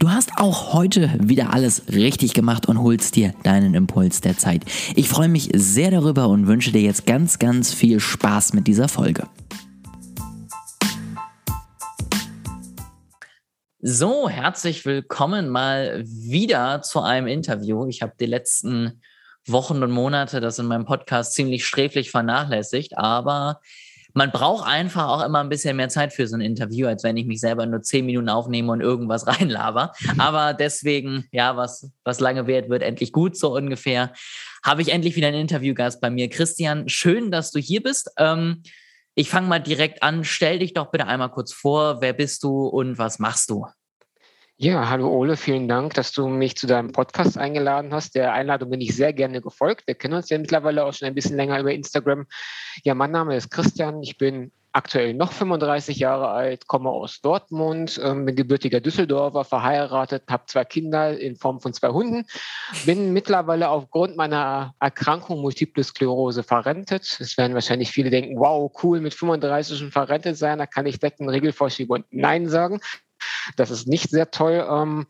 Du hast auch heute wieder alles richtig gemacht und holst dir deinen Impuls der Zeit. Ich freue mich sehr darüber und wünsche dir jetzt ganz, ganz viel Spaß mit dieser Folge. So, herzlich willkommen mal wieder zu einem Interview. Ich habe die letzten Wochen und Monate das in meinem Podcast ziemlich sträflich vernachlässigt, aber man braucht einfach auch immer ein bisschen mehr Zeit für so ein Interview, als wenn ich mich selber nur zehn Minuten aufnehme und irgendwas reinlaber. Aber deswegen, ja, was, was lange währt, wird endlich gut, so ungefähr. Habe ich endlich wieder einen Interviewgast bei mir. Christian, schön, dass du hier bist. Ähm, ich fange mal direkt an. Stell dich doch bitte einmal kurz vor. Wer bist du und was machst du? Ja, hallo Ole, vielen Dank, dass du mich zu deinem Podcast eingeladen hast. Der Einladung bin ich sehr gerne gefolgt. Wir kennen uns ja mittlerweile auch schon ein bisschen länger über Instagram. Ja, mein Name ist Christian, ich bin aktuell noch 35 Jahre alt, komme aus Dortmund, ähm, bin gebürtiger Düsseldorfer, verheiratet, habe zwei Kinder in Form von zwei Hunden, bin mittlerweile aufgrund meiner Erkrankung Multiple Sklerose verrentet. Es werden wahrscheinlich viele denken, wow, cool, mit 35 schon verrentet sein, da kann ich direkt einen Regelvorschieber und Nein sagen. Das ist nicht sehr toll. Ähm,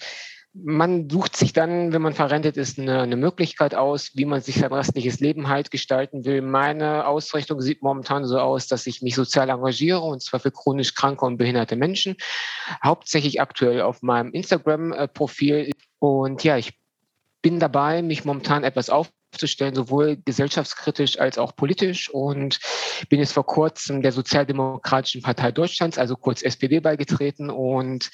man sucht sich dann, wenn man verrentet ist, eine, eine, Möglichkeit aus, wie man sich sein restliches Leben halt gestalten will. Meine Ausrichtung sieht momentan so aus, dass ich mich sozial engagiere, und zwar für chronisch kranke und behinderte Menschen. Hauptsächlich aktuell auf meinem Instagram-Profil. Und ja, ich bin dabei, mich momentan etwas auf aufzustellen, sowohl gesellschaftskritisch als auch politisch. Und bin jetzt vor kurzem der Sozialdemokratischen Partei Deutschlands, also kurz SPD, beigetreten. Und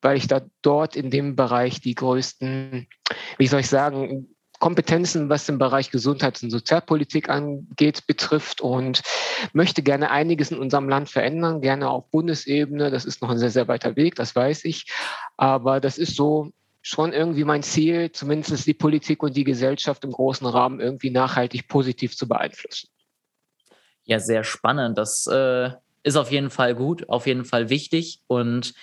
weil ich da dort in dem Bereich die größten, wie soll ich sagen, Kompetenzen, was den Bereich Gesundheits- und Sozialpolitik angeht, betrifft und möchte gerne einiges in unserem Land verändern, gerne auf Bundesebene. Das ist noch ein sehr, sehr weiter Weg, das weiß ich. Aber das ist so schon irgendwie mein Ziel, zumindest die Politik und die Gesellschaft im großen Rahmen irgendwie nachhaltig positiv zu beeinflussen. Ja, sehr spannend. Das äh, ist auf jeden Fall gut, auf jeden Fall wichtig und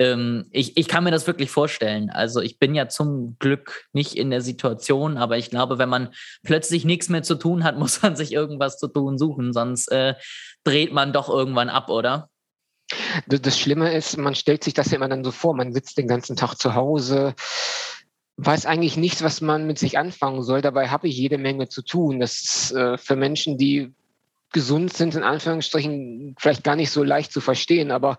ähm, ich, ich kann mir das wirklich vorstellen. Also ich bin ja zum Glück nicht in der Situation, aber ich glaube, wenn man plötzlich nichts mehr zu tun hat, muss man sich irgendwas zu tun suchen, sonst äh, dreht man doch irgendwann ab, oder? Das Schlimme ist, man stellt sich das ja immer dann so vor, man sitzt den ganzen Tag zu Hause, weiß eigentlich nichts, was man mit sich anfangen soll. Dabei habe ich jede Menge zu tun. Das ist äh, für Menschen, die gesund sind, in Anführungsstrichen, vielleicht gar nicht so leicht zu verstehen. Aber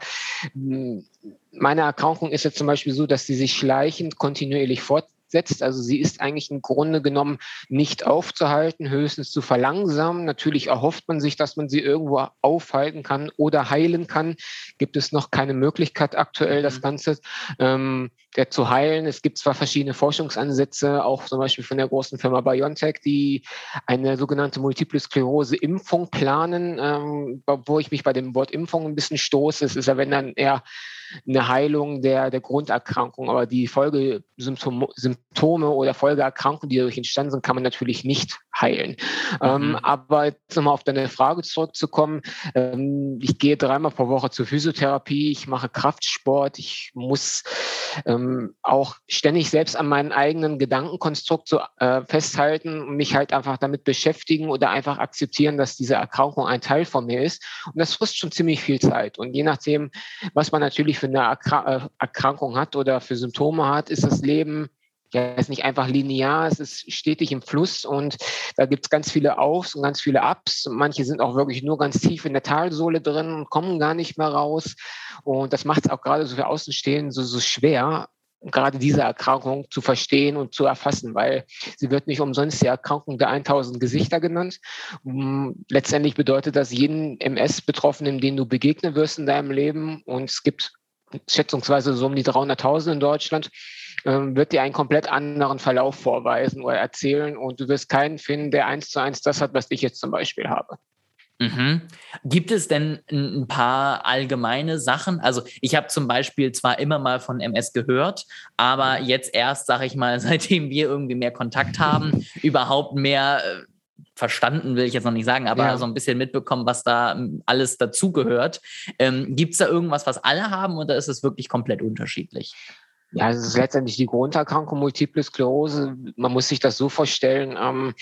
hm, meine Erkrankung ist jetzt zum Beispiel so, dass sie sich schleichend kontinuierlich fort setzt. Also sie ist eigentlich im Grunde genommen nicht aufzuhalten, höchstens zu verlangsamen. Natürlich erhofft man sich, dass man sie irgendwo aufhalten kann oder heilen kann. Gibt es noch keine Möglichkeit aktuell, das mhm. Ganze ähm, der zu heilen. Es gibt zwar verschiedene Forschungsansätze, auch zum Beispiel von der großen Firma BioNTech, die eine sogenannte Multiple Sklerose-Impfung planen, ähm, wo ich mich bei dem Wort Impfung ein bisschen stoße. Es ist ja, wenn dann eher eine Heilung der, der Grunderkrankung. Aber die Folgesymptome oder Folgeerkrankungen, die dadurch entstanden sind, kann man natürlich nicht heilen. Ähm, mhm. Ähm, aber jetzt nochmal auf deine Frage zurückzukommen. Ähm, ich gehe dreimal pro Woche zur Physiotherapie, ich mache Kraftsport, ich muss ähm, auch ständig selbst an meinem eigenen Gedankenkonstrukt so, äh, festhalten und mich halt einfach damit beschäftigen oder einfach akzeptieren, dass diese Erkrankung ein Teil von mir ist. Und das frisst schon ziemlich viel Zeit. Und je nachdem, was man natürlich für eine äh, Erkrankung hat oder für Symptome hat, ist das Leben ja, ist nicht einfach linear, es ist stetig im Fluss und da gibt es ganz viele Aufs und ganz viele Ups. Manche sind auch wirklich nur ganz tief in der Talsohle drin und kommen gar nicht mehr raus. Und das macht es auch gerade so für Außenstehende so, so schwer, gerade diese Erkrankung zu verstehen und zu erfassen, weil sie wird nicht umsonst die Erkrankung der 1000 Gesichter genannt. Letztendlich bedeutet das jeden MS-Betroffenen, den du begegnen wirst in deinem Leben. Und es gibt schätzungsweise so um die 300.000 in Deutschland, ähm, wird dir einen komplett anderen Verlauf vorweisen oder erzählen und du wirst keinen finden, der eins zu eins das hat, was ich jetzt zum Beispiel habe. Mhm. Gibt es denn ein paar allgemeine Sachen? Also ich habe zum Beispiel zwar immer mal von MS gehört, aber jetzt erst, sage ich mal, seitdem wir irgendwie mehr Kontakt haben, überhaupt mehr äh, verstanden, will ich jetzt noch nicht sagen, aber ja. so ein bisschen mitbekommen, was da ähm, alles dazugehört. Ähm, Gibt es da irgendwas, was alle haben oder ist es wirklich komplett unterschiedlich? Ja, es ist letztendlich die Grunderkrankung Multiple Sklerose. Man muss sich das so vorstellen. Ähm,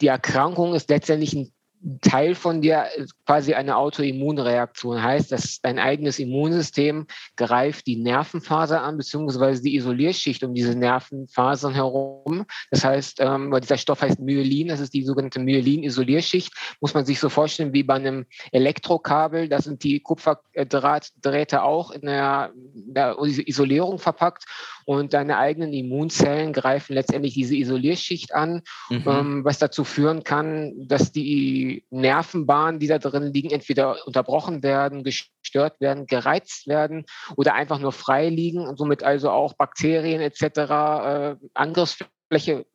die Erkrankung ist letztendlich ein Teil von dir quasi eine Autoimmunreaktion heißt, dass dein eigenes Immunsystem greift die Nervenfaser an, beziehungsweise die Isolierschicht um diese Nervenfasern herum. Das heißt, ähm, weil dieser Stoff heißt Myelin, das ist die sogenannte Myelin-Isolierschicht, muss man sich so vorstellen wie bei einem Elektrokabel. Da sind die Kupferdrähte auch in der, der Isolierung verpackt und deine eigenen Immunzellen greifen letztendlich diese Isolierschicht an, mhm. ähm, was dazu führen kann, dass die Nervenbahnen, die da drin liegen, entweder unterbrochen werden, gestört werden, gereizt werden oder einfach nur frei liegen und somit also auch Bakterien etc. Äh, Angriffsfläche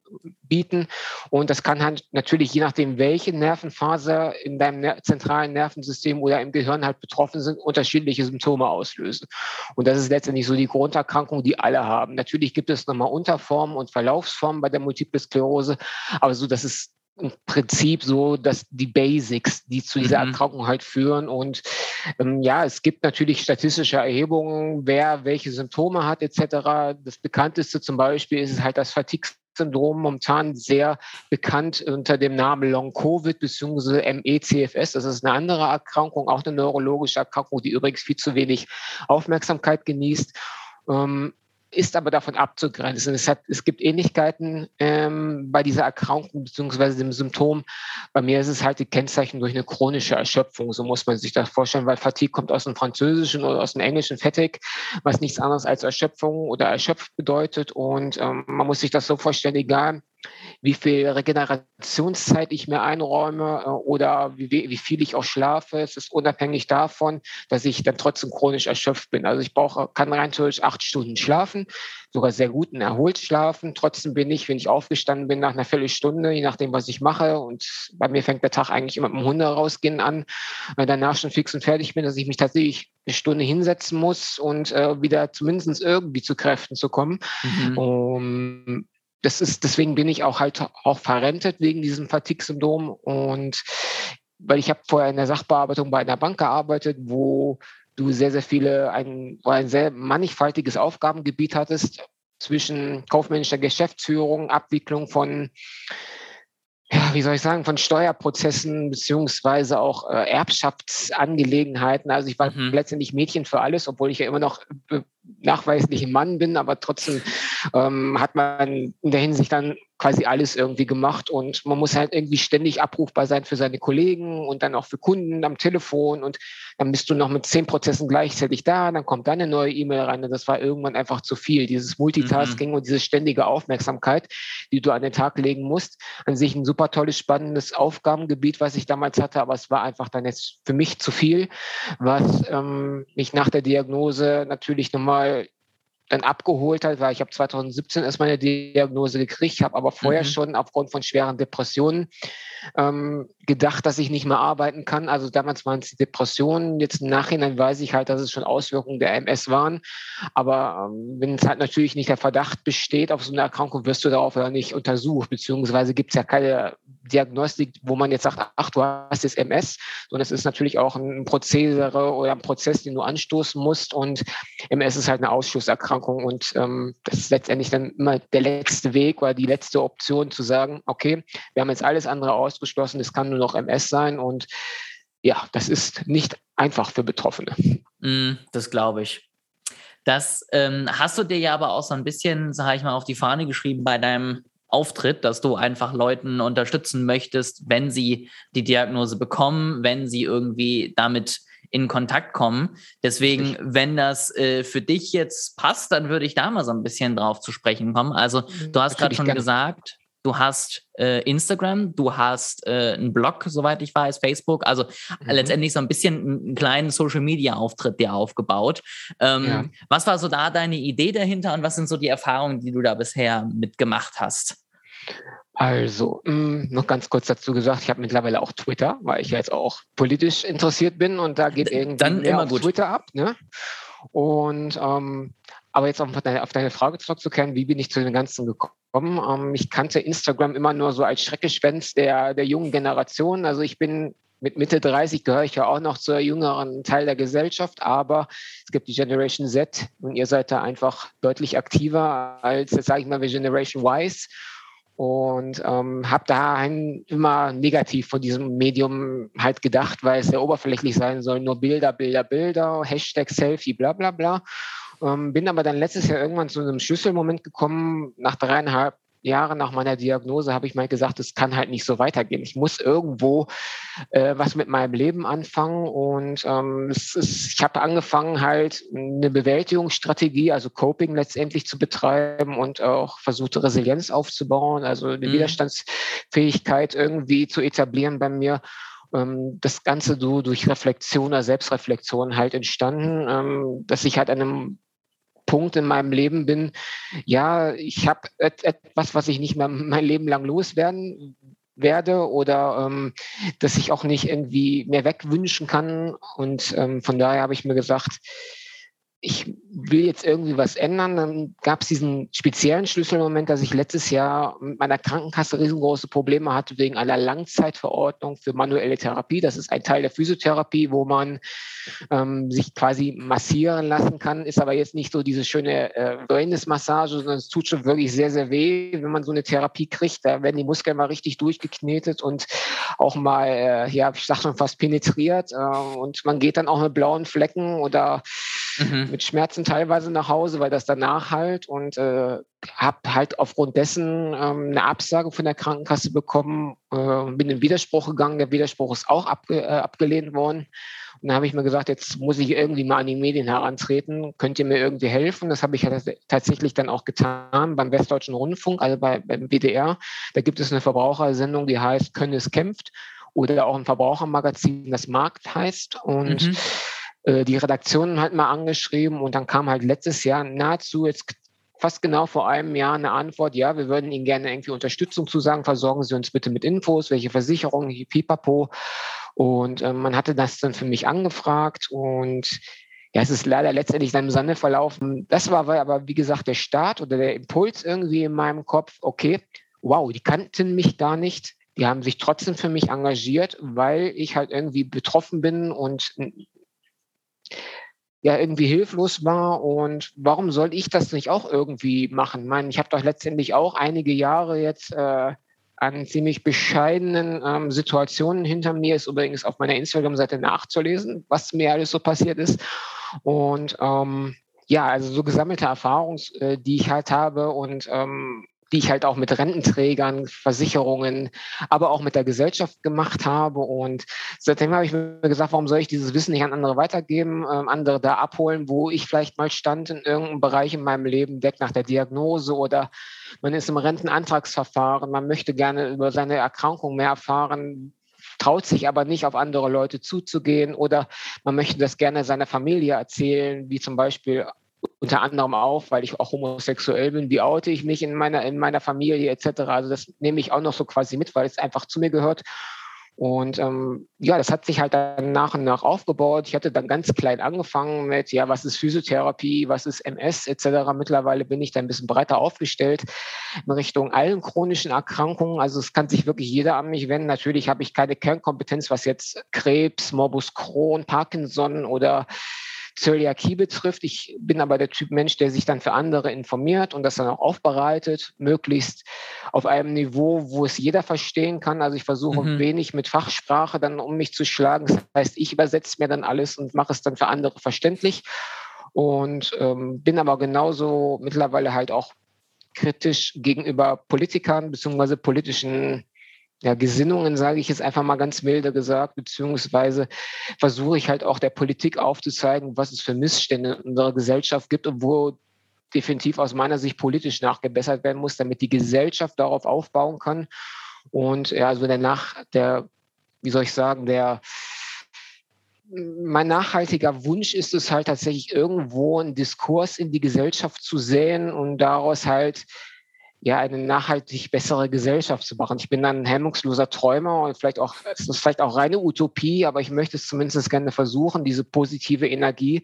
bieten. Und das kann halt natürlich, je nachdem, welche Nervenfaser in deinem zentralen Nervensystem oder im Gehirn halt betroffen sind, unterschiedliche Symptome auslösen. Und das ist letztendlich so die Grunderkrankung, die alle haben. Natürlich gibt es nochmal Unterformen und Verlaufsformen bei der Multiple Sklerose, aber so, das ist im Prinzip so, dass die Basics, die zu dieser mhm. Erkrankung halt führen. Und ähm, ja, es gibt natürlich statistische Erhebungen, wer welche Symptome hat etc. Das bekannteste zum Beispiel ist halt das Fatigue Syndrom momentan sehr bekannt unter dem Namen Long-Covid bzw. ME-CFS. Das ist eine andere Erkrankung, auch eine neurologische Erkrankung, die übrigens viel zu wenig Aufmerksamkeit genießt. Ähm, ist aber davon abzugrenzen. Es, hat, es gibt Ähnlichkeiten ähm, bei dieser Erkrankung bzw. dem Symptom. Bei mir ist es halt die Kennzeichen durch eine chronische Erschöpfung. So muss man sich das vorstellen, weil Fatigue kommt aus dem Französischen oder aus dem Englischen Fatigue, was nichts anderes als Erschöpfung oder erschöpft bedeutet. Und ähm, man muss sich das so vorstellen, egal wie viel Regenerationszeit ich mir einräume äh, oder wie, wie viel ich auch schlafe. Es ist unabhängig davon, dass ich dann trotzdem chronisch erschöpft bin. Also ich brauche, kann rein theoretisch acht Stunden schlafen, sogar sehr gut und erholt schlafen. Trotzdem bin ich, wenn ich aufgestanden bin, nach einer Viertelstunde, je nachdem, was ich mache, und bei mir fängt der Tag eigentlich immer mit dem Hunde rausgehen an, weil danach schon fix und fertig bin, dass ich mich tatsächlich eine Stunde hinsetzen muss und äh, wieder zumindest irgendwie zu Kräften zu kommen. Mhm. Um, das ist, deswegen bin ich auch halt auch verrentet wegen diesem Fatigue-Syndrom und weil ich habe vorher in der Sachbearbeitung bei einer Bank gearbeitet, wo du sehr, sehr viele, ein, ein sehr mannigfaltiges Aufgabengebiet hattest zwischen kaufmännischer Geschäftsführung, Abwicklung von ja, wie soll ich sagen, von Steuerprozessen beziehungsweise auch äh, Erbschaftsangelegenheiten. Also ich war mhm. letztendlich Mädchen für alles, obwohl ich ja immer noch nachweislich ein Mann bin, aber trotzdem ähm, hat man in der Hinsicht dann quasi alles irgendwie gemacht und man muss halt irgendwie ständig abrufbar sein für seine Kollegen und dann auch für Kunden am Telefon und dann bist du noch mit zehn Prozessen gleichzeitig da, dann kommt dann eine neue E-Mail rein und das war irgendwann einfach zu viel. Dieses Multitasking mhm. und diese ständige Aufmerksamkeit, die du an den Tag legen musst, an sich ein super tolles, spannendes Aufgabengebiet, was ich damals hatte, aber es war einfach dann jetzt für mich zu viel, was ähm, mich nach der Diagnose natürlich nochmal dann abgeholt hat, weil ich habe 2017 erst meine Diagnose gekriegt, habe aber vorher mhm. schon aufgrund von schweren Depressionen ähm, gedacht, dass ich nicht mehr arbeiten kann. Also damals waren es die Depressionen. Jetzt im Nachhinein weiß ich halt, dass es schon Auswirkungen der MS waren. Aber ähm, wenn es halt natürlich nicht der Verdacht besteht auf so eine Erkrankung, wirst du darauf ja nicht untersucht, beziehungsweise gibt es ja keine Diagnostik, wo man jetzt sagt, ach, du hast jetzt MS, sondern es ist natürlich auch ein Prozedere oder ein Prozess, den du anstoßen musst. Und MS ist halt eine Ausschlusserkrankung und ähm, das ist letztendlich dann immer der letzte Weg oder die letzte Option zu sagen, okay, wir haben jetzt alles andere aus ausgeschlossen, es kann nur noch MS sein und ja, das ist nicht einfach für Betroffene. Mm, das glaube ich. Das ähm, hast du dir ja aber auch so ein bisschen, sage ich mal, auf die Fahne geschrieben bei deinem Auftritt, dass du einfach Leuten unterstützen möchtest, wenn sie die Diagnose bekommen, wenn sie irgendwie damit in Kontakt kommen. Deswegen, wenn das äh, für dich jetzt passt, dann würde ich da mal so ein bisschen drauf zu sprechen kommen. Also, du hast gerade schon gerne. gesagt, du hast äh, Instagram, du hast äh, einen Blog, soweit ich weiß, Facebook, also mhm. letztendlich so ein bisschen einen kleinen Social-Media-Auftritt dir aufgebaut. Ähm, ja. Was war so da deine Idee dahinter und was sind so die Erfahrungen, die du da bisher mitgemacht hast? Also, mh, mm, noch ganz kurz dazu gesagt, ich habe mittlerweile auch Twitter, weil ich jetzt auch politisch interessiert bin und da geht irgendwie Dann immer gut. Twitter ab. Ne? Und ähm, aber jetzt auf deine, auf deine Frage zurückzukehren, wie bin ich zu dem Ganzen gekommen? Ähm, ich kannte Instagram immer nur so als Schreckgespenst der, der jungen Generation. Also ich bin mit Mitte 30 gehöre ich ja auch noch zur jüngeren Teil der Gesellschaft, aber es gibt die Generation Z und ihr seid da einfach deutlich aktiver als, jetzt sage ich mal, Generation Y. und ähm, habe da immer negativ von diesem Medium halt gedacht, weil es sehr oberflächlich sein soll, nur Bilder, Bilder, Bilder, Hashtag Selfie, bla bla bla. Ähm, bin aber dann letztes Jahr irgendwann zu einem Schlüsselmoment gekommen, nach dreieinhalb Jahre nach meiner Diagnose habe ich mal gesagt, es kann halt nicht so weitergehen. Ich muss irgendwo äh, was mit meinem Leben anfangen. Und ähm, ist, ich habe angefangen, halt eine Bewältigungsstrategie, also Coping letztendlich zu betreiben und auch versucht, Resilienz aufzubauen, also eine mhm. Widerstandsfähigkeit irgendwie zu etablieren bei mir ähm, das Ganze so durch Reflexion oder Selbstreflexion halt entstanden, ähm, dass ich halt an einem Punkt in meinem Leben bin, ja, ich habe etwas, was ich nicht mehr mein Leben lang loswerden werde oder ähm, dass ich auch nicht irgendwie mehr wegwünschen kann. Und ähm, von daher habe ich mir gesagt, ich will jetzt irgendwie was ändern. Dann gab es diesen speziellen Schlüsselmoment, dass ich letztes Jahr mit meiner Krankenkasse riesengroße Probleme hatte wegen einer Langzeitverordnung für manuelle Therapie. Das ist ein Teil der Physiotherapie, wo man ähm, sich quasi massieren lassen kann. Ist aber jetzt nicht so diese schöne äh, Wellness-Massage, sondern es tut schon wirklich sehr, sehr weh, wenn man so eine Therapie kriegt. Da werden die Muskeln mal richtig durchgeknetet und auch mal, äh, ja, ich sag schon fast penetriert. Äh, und man geht dann auch mit blauen Flecken oder mhm. mit Schmerzen teilweise nach Hause, weil das danach halt und äh, habe halt aufgrund dessen ähm, eine Absage von der Krankenkasse bekommen, äh, bin in Widerspruch gegangen. Der Widerspruch ist auch abge äh, abgelehnt worden. Und dann habe ich mir gesagt, jetzt muss ich irgendwie mal an die Medien herantreten. Könnt ihr mir irgendwie helfen? Das habe ich tatsächlich dann auch getan beim Westdeutschen Rundfunk, also bei, beim WDR. Da gibt es eine Verbrauchersendung, die heißt Können es kämpft oder auch ein Verbrauchermagazin, das Markt heißt. Und mhm die Redaktionen halt mal angeschrieben und dann kam halt letztes Jahr nahezu jetzt fast genau vor einem Jahr eine Antwort, ja, wir würden Ihnen gerne irgendwie Unterstützung zu sagen, versorgen Sie uns bitte mit Infos, welche Versicherungen, pipapo. Und äh, man hatte das dann für mich angefragt und ja, es ist leider letztendlich dann im Sande verlaufen. Das war aber, wie gesagt, der Start oder der Impuls irgendwie in meinem Kopf, okay, wow, die kannten mich da nicht. Die haben sich trotzdem für mich engagiert, weil ich halt irgendwie betroffen bin und ja irgendwie hilflos war und warum soll ich das nicht auch irgendwie machen? Ich meine, ich habe doch letztendlich auch einige Jahre jetzt äh, an ziemlich bescheidenen ähm, Situationen hinter mir, ist übrigens auf meiner Instagram-Seite nachzulesen, was mir alles so passiert ist. Und ähm, ja, also so gesammelte Erfahrungen, äh, die ich halt habe und ähm, die ich halt auch mit Rententrägern, Versicherungen, aber auch mit der Gesellschaft gemacht habe. Und seitdem habe ich mir gesagt, warum soll ich dieses Wissen nicht an andere weitergeben, ähm, andere da abholen, wo ich vielleicht mal stand in irgendeinem Bereich in meinem Leben, weg nach der Diagnose oder man ist im Rentenantragsverfahren, man möchte gerne über seine Erkrankung mehr erfahren, traut sich aber nicht auf andere Leute zuzugehen oder man möchte das gerne seiner Familie erzählen, wie zum Beispiel unter anderem auch, weil ich auch homosexuell bin, wie oute ich mich in meiner, in meiner Familie etc. Also das nehme ich auch noch so quasi mit, weil es einfach zu mir gehört. Und ähm, ja, das hat sich halt dann nach und nach aufgebaut. Ich hatte dann ganz klein angefangen mit, ja, was ist Physiotherapie, was ist MS etc. Mittlerweile bin ich da ein bisschen breiter aufgestellt in Richtung allen chronischen Erkrankungen. Also es kann sich wirklich jeder an mich wenden. Natürlich habe ich keine Kernkompetenz, was jetzt Krebs, Morbus Crohn, Parkinson oder Zöliakie betrifft. Ich bin aber der Typ Mensch, der sich dann für andere informiert und das dann auch aufbereitet, möglichst auf einem Niveau, wo es jeder verstehen kann. Also ich versuche mhm. wenig mit Fachsprache dann um mich zu schlagen. Das heißt, ich übersetze mir dann alles und mache es dann für andere verständlich. Und ähm, bin aber genauso mittlerweile halt auch kritisch gegenüber Politikern bzw. politischen ja, Gesinnungen, sage ich jetzt einfach mal ganz milde gesagt, beziehungsweise versuche ich halt auch der Politik aufzuzeigen, was es für Missstände in unserer Gesellschaft gibt und wo definitiv aus meiner Sicht politisch nachgebessert werden muss, damit die Gesellschaft darauf aufbauen kann. Und ja, also der nach, der, wie soll ich sagen, der, mein nachhaltiger Wunsch ist es halt tatsächlich irgendwo einen Diskurs in die Gesellschaft zu sehen und daraus halt ja, eine nachhaltig bessere Gesellschaft zu machen. Ich bin dann ein hemmungsloser Träumer und vielleicht auch, es ist vielleicht auch reine Utopie, aber ich möchte es zumindest gerne versuchen, diese positive Energie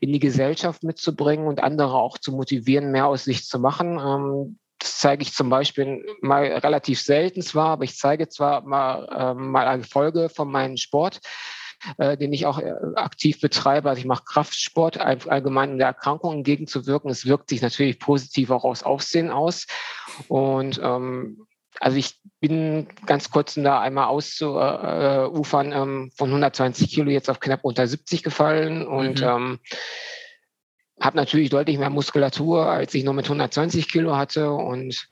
in die Gesellschaft mitzubringen und andere auch zu motivieren, mehr aus sich zu machen. Ähm, das zeige ich zum Beispiel mal relativ selten zwar, aber ich zeige zwar mal, äh, mal eine Folge von meinem Sport äh, den ich auch äh, aktiv betreibe. Also ich mache Kraftsport, allgemein in der Erkrankung entgegenzuwirken. Es wirkt sich natürlich positiv auch aufs Aufsehen aus. Und ähm, also ich bin ganz kurz da einmal auszuufern äh, ähm, von 120 Kilo jetzt auf knapp unter 70 gefallen und mhm. ähm, habe natürlich deutlich mehr Muskulatur, als ich noch mit 120 Kilo hatte und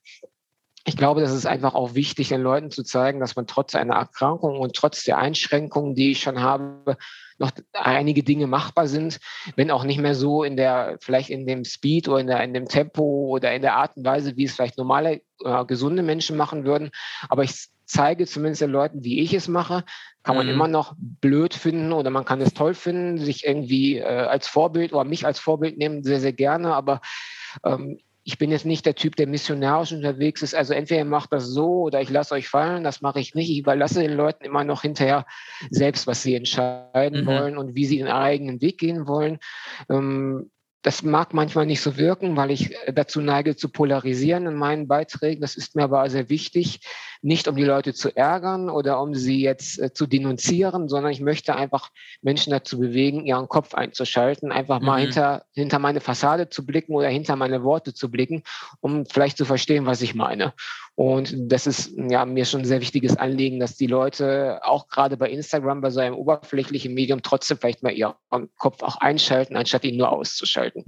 ich glaube, das ist einfach auch wichtig, den Leuten zu zeigen, dass man trotz einer Erkrankung und trotz der Einschränkungen, die ich schon habe, noch einige Dinge machbar sind, wenn auch nicht mehr so in der, vielleicht in dem Speed oder in, der, in dem Tempo oder in der Art und Weise, wie es vielleicht normale, äh, gesunde Menschen machen würden. Aber ich zeige zumindest den Leuten, wie ich es mache, kann man mhm. immer noch blöd finden oder man kann es toll finden, sich irgendwie äh, als Vorbild oder mich als Vorbild nehmen, sehr, sehr gerne. Aber ähm, ich bin jetzt nicht der Typ, der missionarisch unterwegs ist. Also entweder ihr macht das so oder ich lasse euch fallen. Das mache ich nicht. Ich überlasse den Leuten immer noch hinterher selbst, was sie entscheiden mhm. wollen und wie sie ihren eigenen Weg gehen wollen. Ähm, das mag manchmal nicht so wirken, weil ich äh, dazu neige zu polarisieren in meinen Beiträgen. Das ist mir aber sehr wichtig, nicht um die Leute zu ärgern oder um sie jetzt äh, zu denunzieren, sondern ich möchte einfach Menschen dazu bewegen, ihren Kopf einzuschalten, einfach mhm. mal hinter, hinter meine Fassade zu blicken oder hinter meine Worte zu blicken, um vielleicht zu verstehen, was ich meine. Und das ist ja mir schon ein sehr wichtiges Anliegen, dass die Leute auch gerade bei Instagram, bei so einem oberflächlichen Medium trotzdem vielleicht mal ihren Kopf auch einschalten, anstatt ihn nur auszuschalten.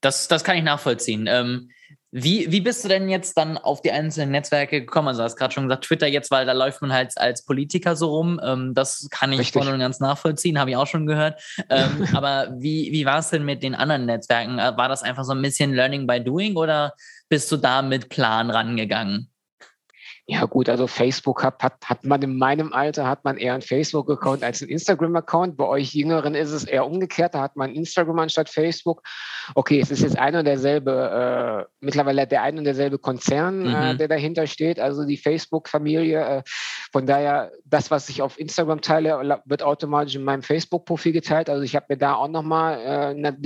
Das, das kann ich nachvollziehen. Ähm, wie, wie bist du denn jetzt dann auf die einzelnen Netzwerke gekommen? Also, du hast gerade schon gesagt, Twitter jetzt, weil da läuft man halt als Politiker so rum. Ähm, das kann ich Richtig. voll und ganz nachvollziehen, habe ich auch schon gehört. Ähm, aber wie, wie war es denn mit den anderen Netzwerken? Äh, war das einfach so ein bisschen Learning by Doing oder bist du da mit Plan rangegangen? Ja gut, also Facebook hat, hat, hat man in meinem Alter, hat man eher einen Facebook-Account als einen Instagram-Account. Bei euch Jüngeren ist es eher umgekehrt, da hat man Instagram anstatt Facebook. Okay, es ist jetzt ein und derselbe, äh, mittlerweile der ein und derselbe Konzern, äh, mhm. äh, der dahinter steht, also die Facebook-Familie. Äh, von daher, das, was ich auf Instagram teile, wird automatisch in meinem Facebook-Profil geteilt. Also ich habe mir da auch nochmal äh, eine,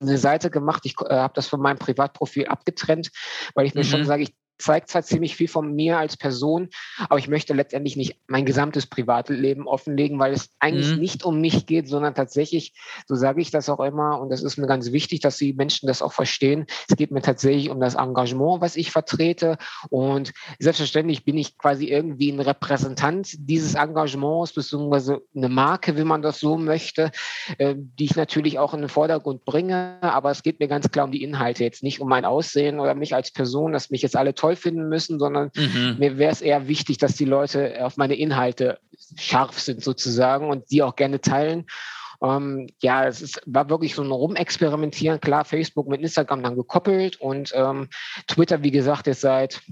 eine Seite gemacht. Ich äh, habe das von meinem Privatprofil abgetrennt, weil ich mir mhm. schon sage, ich zeigt zwar ziemlich viel von mir als Person, aber ich möchte letztendlich nicht mein gesamtes Privatleben offenlegen, weil es eigentlich mhm. nicht um mich geht, sondern tatsächlich, so sage ich das auch immer, und das ist mir ganz wichtig, dass die Menschen das auch verstehen. Es geht mir tatsächlich um das Engagement, was ich vertrete. Und selbstverständlich bin ich quasi irgendwie ein Repräsentant dieses Engagements, beziehungsweise eine Marke, wie man das so möchte, äh, die ich natürlich auch in den Vordergrund bringe. Aber es geht mir ganz klar um die Inhalte, jetzt nicht um mein Aussehen oder mich als Person, dass mich jetzt alle toll toll finden müssen, sondern mhm. mir wäre es eher wichtig, dass die Leute auf meine Inhalte scharf sind sozusagen und die auch gerne teilen. Ähm, ja, es ist, war wirklich so ein Rumexperimentieren. Klar, Facebook mit Instagram dann gekoppelt und ähm, Twitter, wie gesagt, jetzt seit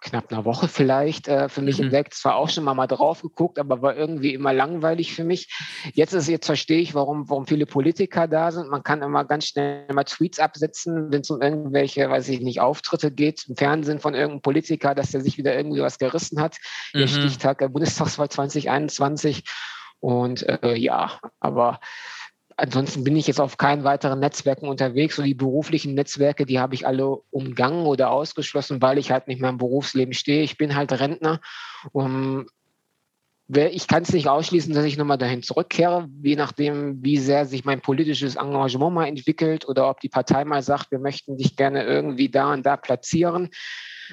knapp einer Woche vielleicht äh, für mich mhm. entdeckt. Zwar auch schon mal, mal drauf geguckt, aber war irgendwie immer langweilig für mich. Jetzt ist jetzt verstehe ich, warum, warum viele Politiker da sind. Man kann immer ganz schnell mal Tweets absetzen, wenn es um irgendwelche, weiß ich nicht, Auftritte geht im Fernsehen von irgendeinem Politiker, dass der sich wieder irgendwie was gerissen hat. Mhm. Der Stichtag der Bundestagswahl 2021. Und äh, ja, aber ansonsten bin ich jetzt auf keinen weiteren Netzwerken unterwegs. Und die beruflichen Netzwerke, die habe ich alle umgangen oder ausgeschlossen, weil ich halt nicht mehr im Berufsleben stehe. Ich bin halt Rentner. Um, ich kann es nicht ausschließen, dass ich nochmal dahin zurückkehre, je nachdem, wie sehr sich mein politisches Engagement mal entwickelt oder ob die Partei mal sagt, wir möchten dich gerne irgendwie da und da platzieren.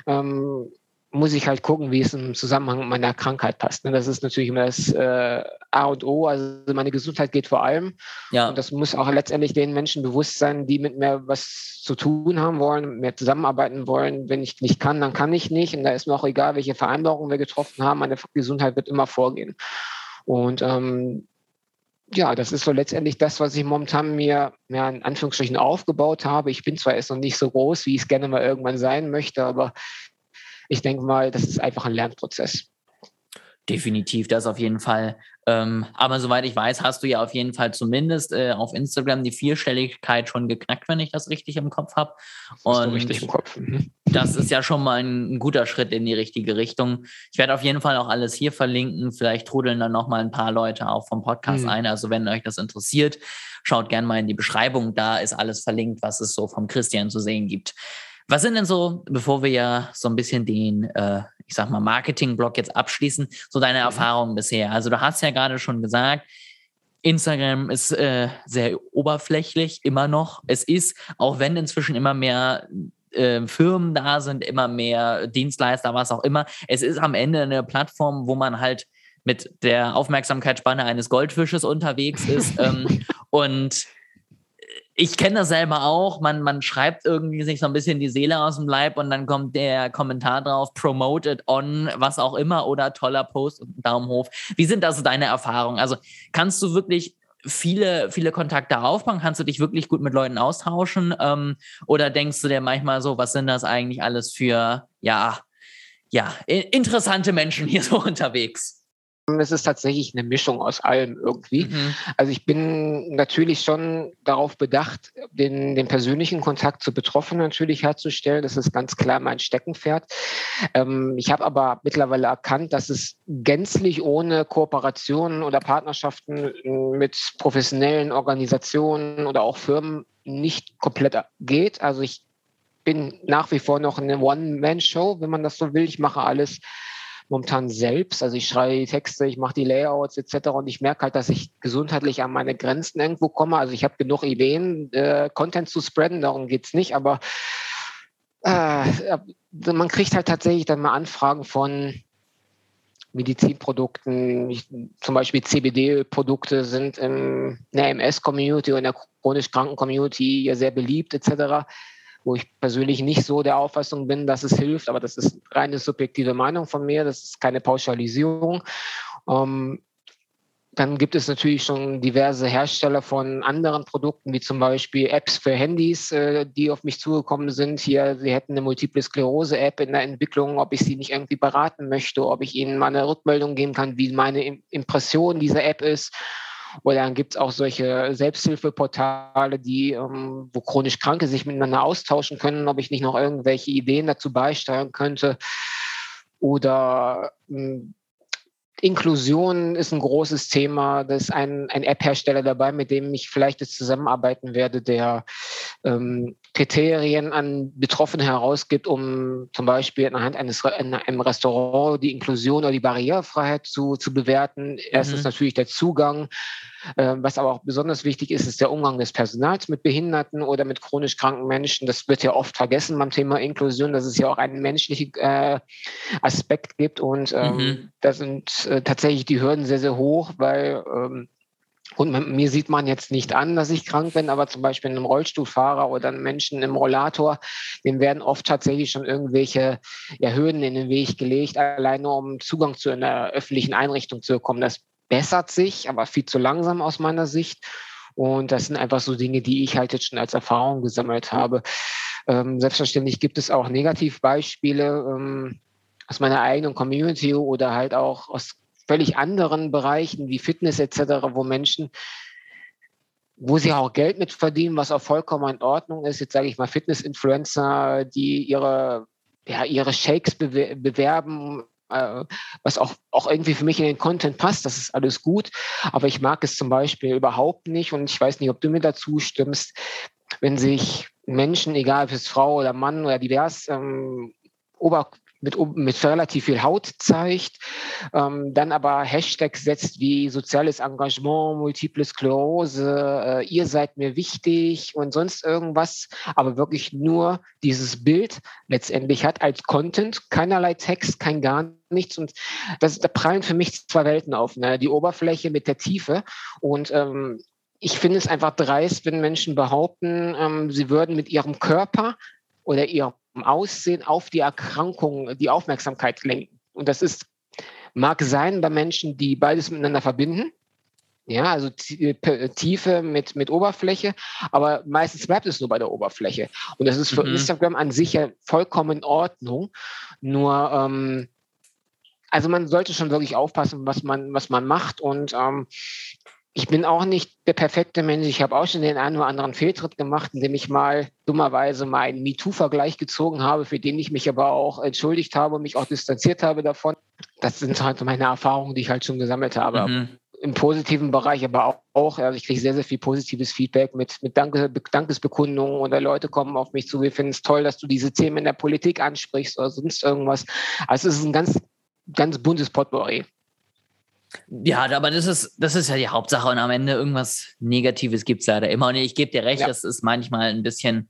Ähm, muss ich halt gucken, wie es im Zusammenhang mit meiner Krankheit passt. Ne? Das ist natürlich immer das äh, A und O. Also meine Gesundheit geht vor allem. Ja. Und das muss auch letztendlich den Menschen bewusst sein, die mit mir was zu tun haben wollen, mit mir zusammenarbeiten wollen. Wenn ich nicht kann, dann kann ich nicht. Und da ist mir auch egal, welche Vereinbarungen wir getroffen haben. Meine Gesundheit wird immer vorgehen. Und ähm, ja, das ist so letztendlich das, was ich momentan mir ja, in Anführungsstrichen aufgebaut habe. Ich bin zwar erst noch nicht so groß, wie ich es gerne mal irgendwann sein möchte, aber ich denke mal, das ist einfach ein Lernprozess. Definitiv, das auf jeden Fall. Ähm, aber soweit ich weiß, hast du ja auf jeden Fall zumindest äh, auf Instagram die Vierstelligkeit schon geknackt, wenn ich das richtig im Kopf habe. Und richtig im Kopf. Mhm. das ist ja schon mal ein, ein, guter Schritt in die richtige Richtung. Ich werde auf jeden Fall auch alles hier verlinken. Vielleicht trudeln dann noch mal ein paar Leute auch vom Podcast mhm. ein. Also wenn euch das interessiert, schaut gerne mal in die Beschreibung. Da ist alles verlinkt, was es so vom Christian zu sehen gibt. Was sind denn so, bevor wir ja so ein bisschen den, äh, ich sag mal, Marketing-Blog jetzt abschließen, so deine mhm. Erfahrungen bisher? Also du hast ja gerade schon gesagt, Instagram ist äh, sehr oberflächlich immer noch. Es ist, auch wenn inzwischen immer mehr äh, Firmen da sind, immer mehr Dienstleister, was auch immer, es ist am Ende eine Plattform, wo man halt mit der Aufmerksamkeitsspanne eines Goldfisches unterwegs ist. ähm, und ich kenne das selber auch. Man, man schreibt irgendwie sich so ein bisschen die Seele aus dem Leib und dann kommt der Kommentar drauf, promoted on, was auch immer oder toller Post und Daumen hoch. Wie sind das deine Erfahrungen? Also kannst du wirklich viele, viele Kontakte aufbauen? Kannst du dich wirklich gut mit Leuten austauschen? Ähm, oder denkst du dir manchmal so, was sind das eigentlich alles für, ja, ja, interessante Menschen hier so unterwegs? Es ist tatsächlich eine Mischung aus allem irgendwie. Mhm. Also ich bin natürlich schon darauf bedacht, den, den persönlichen Kontakt zu Betroffenen natürlich herzustellen. Das ist ganz klar mein Steckenpferd. Ähm, ich habe aber mittlerweile erkannt, dass es gänzlich ohne Kooperationen oder Partnerschaften mit professionellen Organisationen oder auch Firmen nicht komplett geht. Also ich bin nach wie vor noch eine One-Man-Show, wenn man das so will. Ich mache alles momentan selbst. Also ich schreibe die Texte, ich mache die Layouts etc. Und ich merke halt, dass ich gesundheitlich an meine Grenzen irgendwo komme. Also ich habe genug Ideen, äh, Content zu spreaden, darum geht es nicht. Aber äh, man kriegt halt tatsächlich dann mal Anfragen von Medizinprodukten, zum Beispiel CBD-Produkte sind in der MS-Community in der chronisch kranken Community sehr beliebt etc wo ich persönlich nicht so der Auffassung bin, dass es hilft, aber das ist reine subjektive Meinung von mir, das ist keine Pauschalisierung. Ähm, dann gibt es natürlich schon diverse Hersteller von anderen Produkten, wie zum Beispiel Apps für Handys, äh, die auf mich zugekommen sind. Hier, sie hätten eine Multiple Sklerose-App in der Entwicklung, ob ich sie nicht irgendwie beraten möchte, ob ich ihnen mal eine Rückmeldung geben kann, wie meine Impression dieser App ist. Oder dann gibt es auch solche Selbsthilfeportale, die, ähm, wo chronisch Kranke sich miteinander austauschen können, ob ich nicht noch irgendwelche Ideen dazu beisteuern könnte. Oder ähm, Inklusion ist ein großes Thema. Da ist ein, ein App-Hersteller dabei, mit dem ich vielleicht jetzt zusammenarbeiten werde, der ähm, Kriterien an Betroffene herausgibt, um zum Beispiel anhand eines in einem Restaurant die Inklusion oder die Barrierefreiheit zu, zu bewerten. Erstens mhm. natürlich der Zugang. Ähm, was aber auch besonders wichtig ist, ist der Umgang des Personals mit Behinderten oder mit chronisch kranken Menschen. Das wird ja oft vergessen beim Thema Inklusion, dass es ja auch einen menschlichen äh, Aspekt gibt. Und ähm, mhm. da sind äh, tatsächlich die Hürden sehr, sehr hoch, weil ähm, und man, mir sieht man jetzt nicht an, dass ich krank bin, aber zum Beispiel einem Rollstuhlfahrer oder einem Menschen im Rollator, dem werden oft tatsächlich schon irgendwelche ja, Hürden in den Weg gelegt, alleine um Zugang zu einer öffentlichen Einrichtung zu bekommen. Das bessert sich, aber viel zu langsam aus meiner Sicht. Und das sind einfach so Dinge, die ich halt jetzt schon als Erfahrung gesammelt habe. Ähm, selbstverständlich gibt es auch Negativbeispiele ähm, aus meiner eigenen Community oder halt auch aus völlig anderen Bereichen wie Fitness etc., wo Menschen, wo sie auch Geld mit verdienen, was auch vollkommen in Ordnung ist. Jetzt sage ich mal Fitness-Influencer, die ihre, ja, ihre Shakes bewerben äh, was auch, auch irgendwie für mich in den Content passt, das ist alles gut. Aber ich mag es zum Beispiel überhaupt nicht und ich weiß nicht, ob du mir dazu stimmst, wenn sich Menschen, egal ob es Frau oder Mann oder divers, ähm, Ober mit, mit relativ viel Haut zeigt, ähm, dann aber Hashtags setzt wie soziales Engagement, multiple Sklerose, äh, ihr seid mir wichtig und sonst irgendwas, aber wirklich nur dieses Bild letztendlich hat als Content, keinerlei Text, kein gar nichts und das, da prallen für mich zwei Welten auf, ne? die Oberfläche mit der Tiefe und ähm, ich finde es einfach dreist, wenn Menschen behaupten, ähm, sie würden mit ihrem Körper oder ihrem Aussehen auf die Erkrankung die Aufmerksamkeit lenken. Und das ist, mag sein bei Menschen, die beides miteinander verbinden. Ja, also äh, Tiefe mit, mit Oberfläche, aber meistens bleibt es nur bei der Oberfläche. Und das ist für mhm. Instagram an sich ja vollkommen in Ordnung. Nur, ähm, also man sollte schon wirklich aufpassen, was man, was man macht. Und ähm, ich bin auch nicht der perfekte Mensch. Ich habe auch schon den einen oder anderen Fehltritt gemacht, indem ich mal dummerweise mal einen MeToo-Vergleich gezogen habe, für den ich mich aber auch entschuldigt habe und mich auch distanziert habe davon. Das sind halt meine Erfahrungen, die ich halt schon gesammelt habe. Mhm. im positiven Bereich, aber auch, also ich kriege sehr, sehr viel positives Feedback mit, mit Danke, Dankesbekundungen oder Leute kommen auf mich zu, wir finden es toll, dass du diese Themen in der Politik ansprichst oder sonst irgendwas. Also es ist ein ganz, ganz buntes Potpourri. Ja, aber das ist, das ist ja die Hauptsache und am Ende irgendwas Negatives gibt es leider immer. Und ich gebe dir recht, ja. das ist manchmal ein bisschen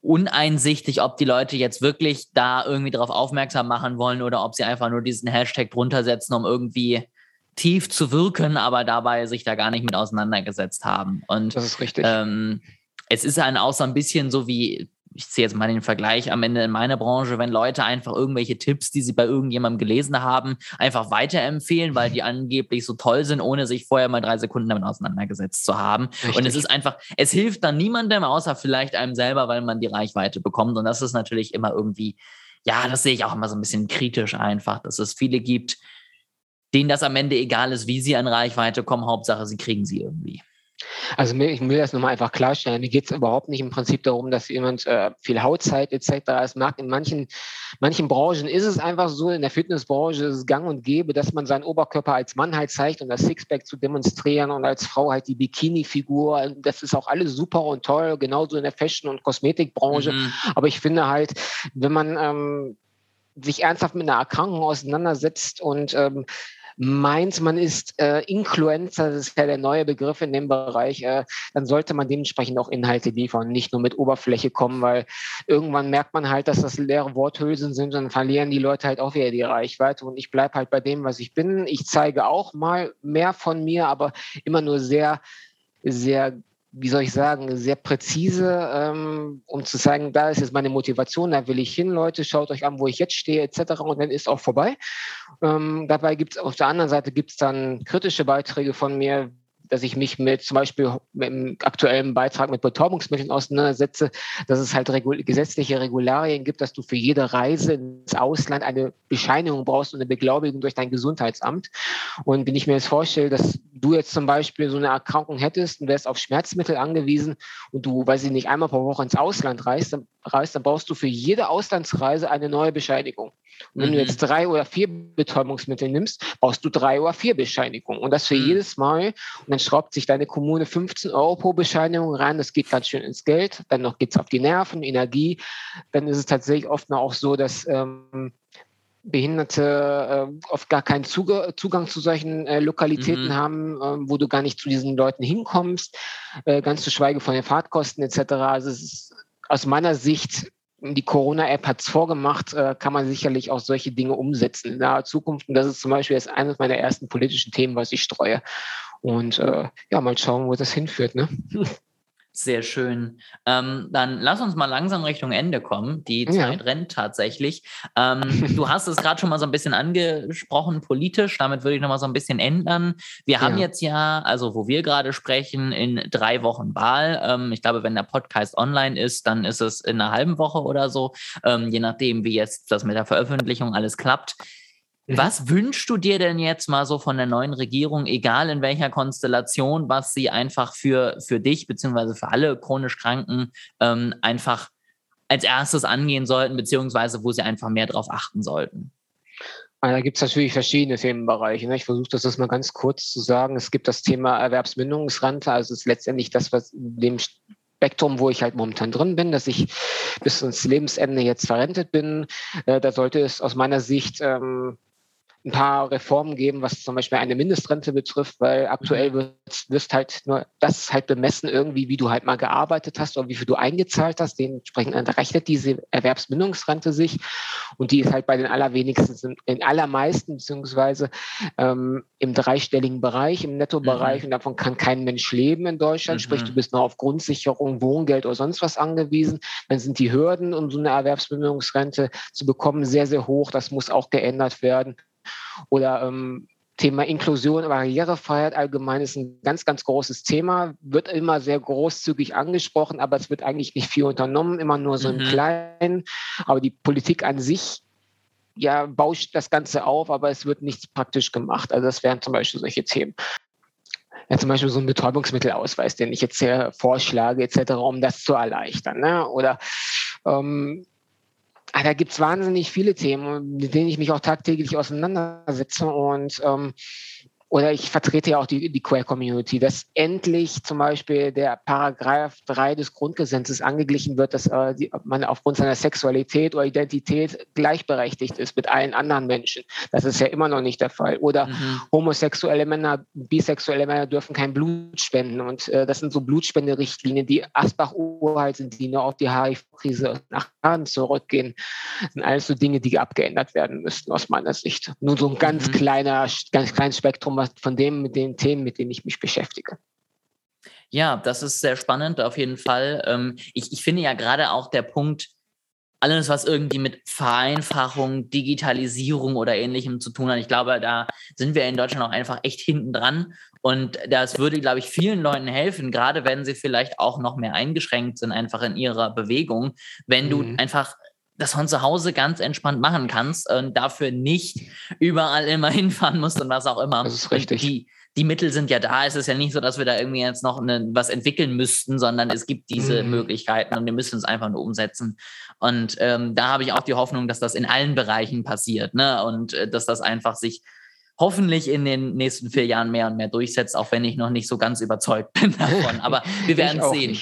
uneinsichtig, ob die Leute jetzt wirklich da irgendwie darauf aufmerksam machen wollen oder ob sie einfach nur diesen Hashtag drunter setzen, um irgendwie tief zu wirken, aber dabei sich da gar nicht mit auseinandergesetzt haben. Und das ist richtig. Ähm, es ist dann auch so ein bisschen so wie, ich ziehe jetzt mal den Vergleich am Ende in meiner Branche, wenn Leute einfach irgendwelche Tipps, die sie bei irgendjemandem gelesen haben, einfach weiterempfehlen, weil die angeblich so toll sind, ohne sich vorher mal drei Sekunden damit auseinandergesetzt zu haben. Richtig. Und es ist einfach, es hilft dann niemandem, außer vielleicht einem selber, weil man die Reichweite bekommt. Und das ist natürlich immer irgendwie, ja, das sehe ich auch immer so ein bisschen kritisch einfach, dass es viele gibt, denen das am Ende egal ist, wie sie an Reichweite kommen. Hauptsache, sie kriegen sie irgendwie. Also ich will das nochmal einfach klarstellen. Mir geht es überhaupt nicht im Prinzip darum, dass jemand äh, viel Hautzeit etc. Es mag in manchen, manchen Branchen ist es einfach so, in der Fitnessbranche ist es gang und gäbe, dass man seinen Oberkörper als Mann halt zeigt und das Sixpack zu demonstrieren und als Frau halt die Bikini-Figur. Das ist auch alles super und toll, genauso in der Fashion- und Kosmetikbranche. Mhm. Aber ich finde halt, wenn man ähm, sich ernsthaft mit einer Erkrankung auseinandersetzt und ähm, meint, man ist äh, Influencer, das ist ja der neue Begriff in dem Bereich, äh, dann sollte man dementsprechend auch Inhalte liefern, nicht nur mit Oberfläche kommen, weil irgendwann merkt man halt, dass das leere Worthülsen sind und dann verlieren die Leute halt auch wieder die Reichweite. Und ich bleibe halt bei dem, was ich bin. Ich zeige auch mal mehr von mir, aber immer nur sehr, sehr wie soll ich sagen, sehr präzise, ähm, um zu sagen, da ist jetzt meine Motivation, da will ich hin, Leute, schaut euch an, wo ich jetzt stehe, etc. Und dann ist auch vorbei. Ähm, dabei gibt es auf der anderen Seite gibt es dann kritische Beiträge von mir, dass ich mich mit zum Beispiel mit dem aktuellen Beitrag mit Betäubungsmitteln auseinandersetze, dass es halt regul gesetzliche Regularien gibt, dass du für jede Reise ins Ausland eine Bescheinigung brauchst und eine Beglaubigung durch dein Gesundheitsamt. Und wenn ich mir jetzt vorstelle, dass du jetzt zum Beispiel so eine Erkrankung hättest und wärst auf Schmerzmittel angewiesen und du, weiß ich nicht, einmal pro Woche ins Ausland reist, dann, reist, dann brauchst du für jede Auslandsreise eine neue Bescheinigung. Und wenn mhm. du jetzt drei oder vier Betäubungsmittel nimmst, brauchst du drei oder vier Bescheinigungen. Und das für mhm. jedes Mal. Und dann schraubt sich deine Kommune 15 Euro pro Bescheinigung rein. Das geht ganz schön ins Geld. Dann noch geht es auf die Nerven, Energie. Dann ist es tatsächlich oft auch so, dass ähm, Behinderte äh, oft gar keinen Zuge Zugang zu solchen äh, Lokalitäten mhm. haben, äh, wo du gar nicht zu diesen Leuten hinkommst, äh, ganz zu schweige von den Fahrtkosten etc. Also es ist aus meiner Sicht, die Corona-App hat es vorgemacht, äh, kann man sicherlich auch solche Dinge umsetzen in naher Zukunft. Und das ist zum Beispiel jetzt eines meiner ersten politischen Themen, was ich streue. Und äh, ja, mal schauen, wo das hinführt. Ne? Sehr schön. Ähm, dann lass uns mal langsam Richtung Ende kommen. Die Zeit ja. rennt tatsächlich. Ähm, du hast es gerade schon mal so ein bisschen angesprochen, politisch. Damit würde ich noch mal so ein bisschen ändern. Wir haben ja. jetzt ja, also wo wir gerade sprechen, in drei Wochen Wahl. Ähm, ich glaube, wenn der Podcast online ist, dann ist es in einer halben Woche oder so, ähm, je nachdem, wie jetzt das mit der Veröffentlichung alles klappt. Was wünschst du dir denn jetzt mal so von der neuen Regierung, egal in welcher Konstellation, was sie einfach für, für dich beziehungsweise für alle chronisch Kranken ähm, einfach als erstes angehen sollten, beziehungsweise wo sie einfach mehr darauf achten sollten? Ah, da gibt es natürlich verschiedene Themenbereiche. Ne? Ich versuche das, das mal ganz kurz zu sagen. Es gibt das Thema Erwerbsminderungsrente, also es ist letztendlich das, was dem Spektrum, wo ich halt momentan drin bin, dass ich bis ins Lebensende jetzt verrentet bin. Äh, da sollte es aus meiner Sicht ähm, ein paar Reformen geben, was zum Beispiel eine Mindestrente betrifft, weil aktuell mhm. wird, wirst halt nur das halt bemessen irgendwie, wie du halt mal gearbeitet hast oder wie viel du eingezahlt hast. Dementsprechend rechnet diese Erwerbsbindungsrente sich und die ist halt bei den allerwenigsten, in allermeisten beziehungsweise ähm, im dreistelligen Bereich, im Nettobereich mhm. und davon kann kein Mensch leben in Deutschland. Mhm. Sprich, du bist noch auf Grundsicherung, Wohngeld oder sonst was angewiesen. Dann sind die Hürden, um so eine Erwerbsbindungsrente zu bekommen, sehr, sehr hoch. Das muss auch geändert werden. Oder ähm, Thema Inklusion, Barrierefreiheit allgemein ist ein ganz, ganz großes Thema, wird immer sehr großzügig angesprochen, aber es wird eigentlich nicht viel unternommen, immer nur so mhm. im Kleinen. Aber die Politik an sich ja, bauscht das Ganze auf, aber es wird nichts praktisch gemacht. Also das wären zum Beispiel solche Themen. Ja, zum Beispiel so ein Betäubungsmittelausweis, den ich jetzt hier vorschlage, etc., um das zu erleichtern. Ne? Oder ähm, Ah, da gibt es wahnsinnig viele Themen, mit denen ich mich auch tagtäglich auseinandersetze. Und ähm, oder ich vertrete ja auch die, die Queer-Community, dass endlich zum Beispiel der Paragraph 3 des Grundgesetzes angeglichen wird, dass äh, die, man aufgrund seiner Sexualität oder Identität gleichberechtigt ist mit allen anderen Menschen. Das ist ja immer noch nicht der Fall. Oder mhm. homosexuelle Männer, bisexuelle Männer dürfen kein Blut spenden. Und äh, das sind so Blutspenderichtlinien, die Asbach-Uralt sind, die nur auf die HIV-Krise nach Jahren zurückgehen. Das sind alles so Dinge, die abgeändert werden müssten aus meiner Sicht. Nur so ein ganz mhm. kleiner, ganz kleines Spektrum von dem, mit den Themen, mit denen ich mich beschäftige. Ja, das ist sehr spannend, auf jeden Fall. Ähm, ich, ich finde ja gerade auch der Punkt, alles, was irgendwie mit Vereinfachung, Digitalisierung oder ähnlichem zu tun hat. Ich glaube, da sind wir in Deutschland auch einfach echt hinten dran. Und das würde, glaube ich, vielen Leuten helfen, gerade wenn sie vielleicht auch noch mehr eingeschränkt sind, einfach in ihrer Bewegung, wenn mhm. du einfach das von zu Hause ganz entspannt machen kannst und dafür nicht überall immer hinfahren musst und was auch immer. Das ist richtig. Die, die Mittel sind ja da. Es ist ja nicht so, dass wir da irgendwie jetzt noch eine, was entwickeln müssten, sondern es gibt diese mhm. Möglichkeiten und wir müssen es einfach nur umsetzen. Und ähm, da habe ich auch die Hoffnung, dass das in allen Bereichen passiert ne? und äh, dass das einfach sich hoffentlich in den nächsten vier Jahren mehr und mehr durchsetzt, auch wenn ich noch nicht so ganz überzeugt bin davon. Aber wir werden es sehen.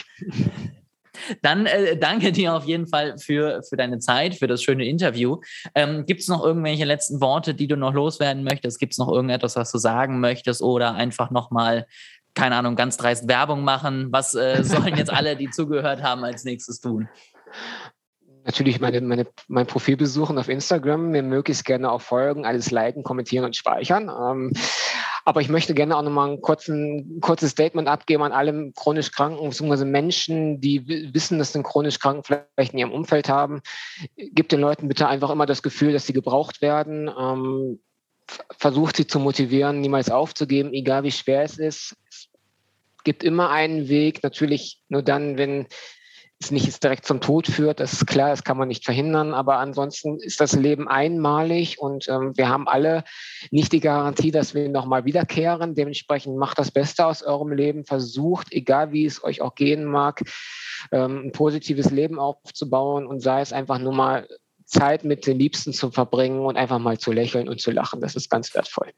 Dann äh, danke dir auf jeden Fall für, für deine Zeit, für das schöne Interview. Ähm, Gibt es noch irgendwelche letzten Worte, die du noch loswerden möchtest? Gibt es noch irgendetwas, was du sagen möchtest oder einfach nochmal, keine Ahnung, ganz dreist Werbung machen? Was äh, sollen jetzt alle, die zugehört haben, als nächstes tun? Natürlich meine, meine, mein Profil besuchen auf Instagram, mir möglichst gerne auch folgen, alles liken, kommentieren und speichern. Ähm, aber ich möchte gerne auch nochmal ein, kurzen, kurzes Statement abgeben an alle chronisch Kranken, beziehungsweise Menschen, die wissen, dass sie chronisch Kranken vielleicht in ihrem Umfeld haben. Gebt den Leuten bitte einfach immer das Gefühl, dass sie gebraucht werden. Ähm, versucht sie zu motivieren, niemals aufzugeben, egal wie schwer es ist. Es gibt immer einen Weg, natürlich nur dann, wenn es nicht direkt zum Tod führt, das ist klar, das kann man nicht verhindern, aber ansonsten ist das Leben einmalig und ähm, wir haben alle nicht die Garantie, dass wir nochmal wiederkehren. Dementsprechend macht das Beste aus eurem Leben, versucht, egal wie es euch auch gehen mag, ähm, ein positives Leben aufzubauen und sei es einfach nur mal Zeit mit den Liebsten zu verbringen und einfach mal zu lächeln und zu lachen. Das ist ganz wertvoll.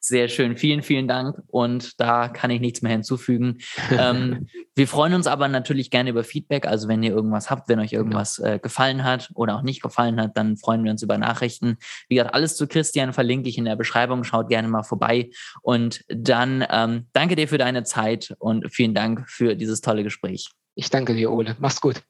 Sehr schön. Vielen, vielen Dank. Und da kann ich nichts mehr hinzufügen. ähm, wir freuen uns aber natürlich gerne über Feedback. Also wenn ihr irgendwas habt, wenn euch irgendwas äh, gefallen hat oder auch nicht gefallen hat, dann freuen wir uns über Nachrichten. Wie gesagt, alles zu Christian verlinke ich in der Beschreibung. Schaut gerne mal vorbei. Und dann ähm, danke dir für deine Zeit und vielen Dank für dieses tolle Gespräch. Ich danke dir, Ole. Mach's gut.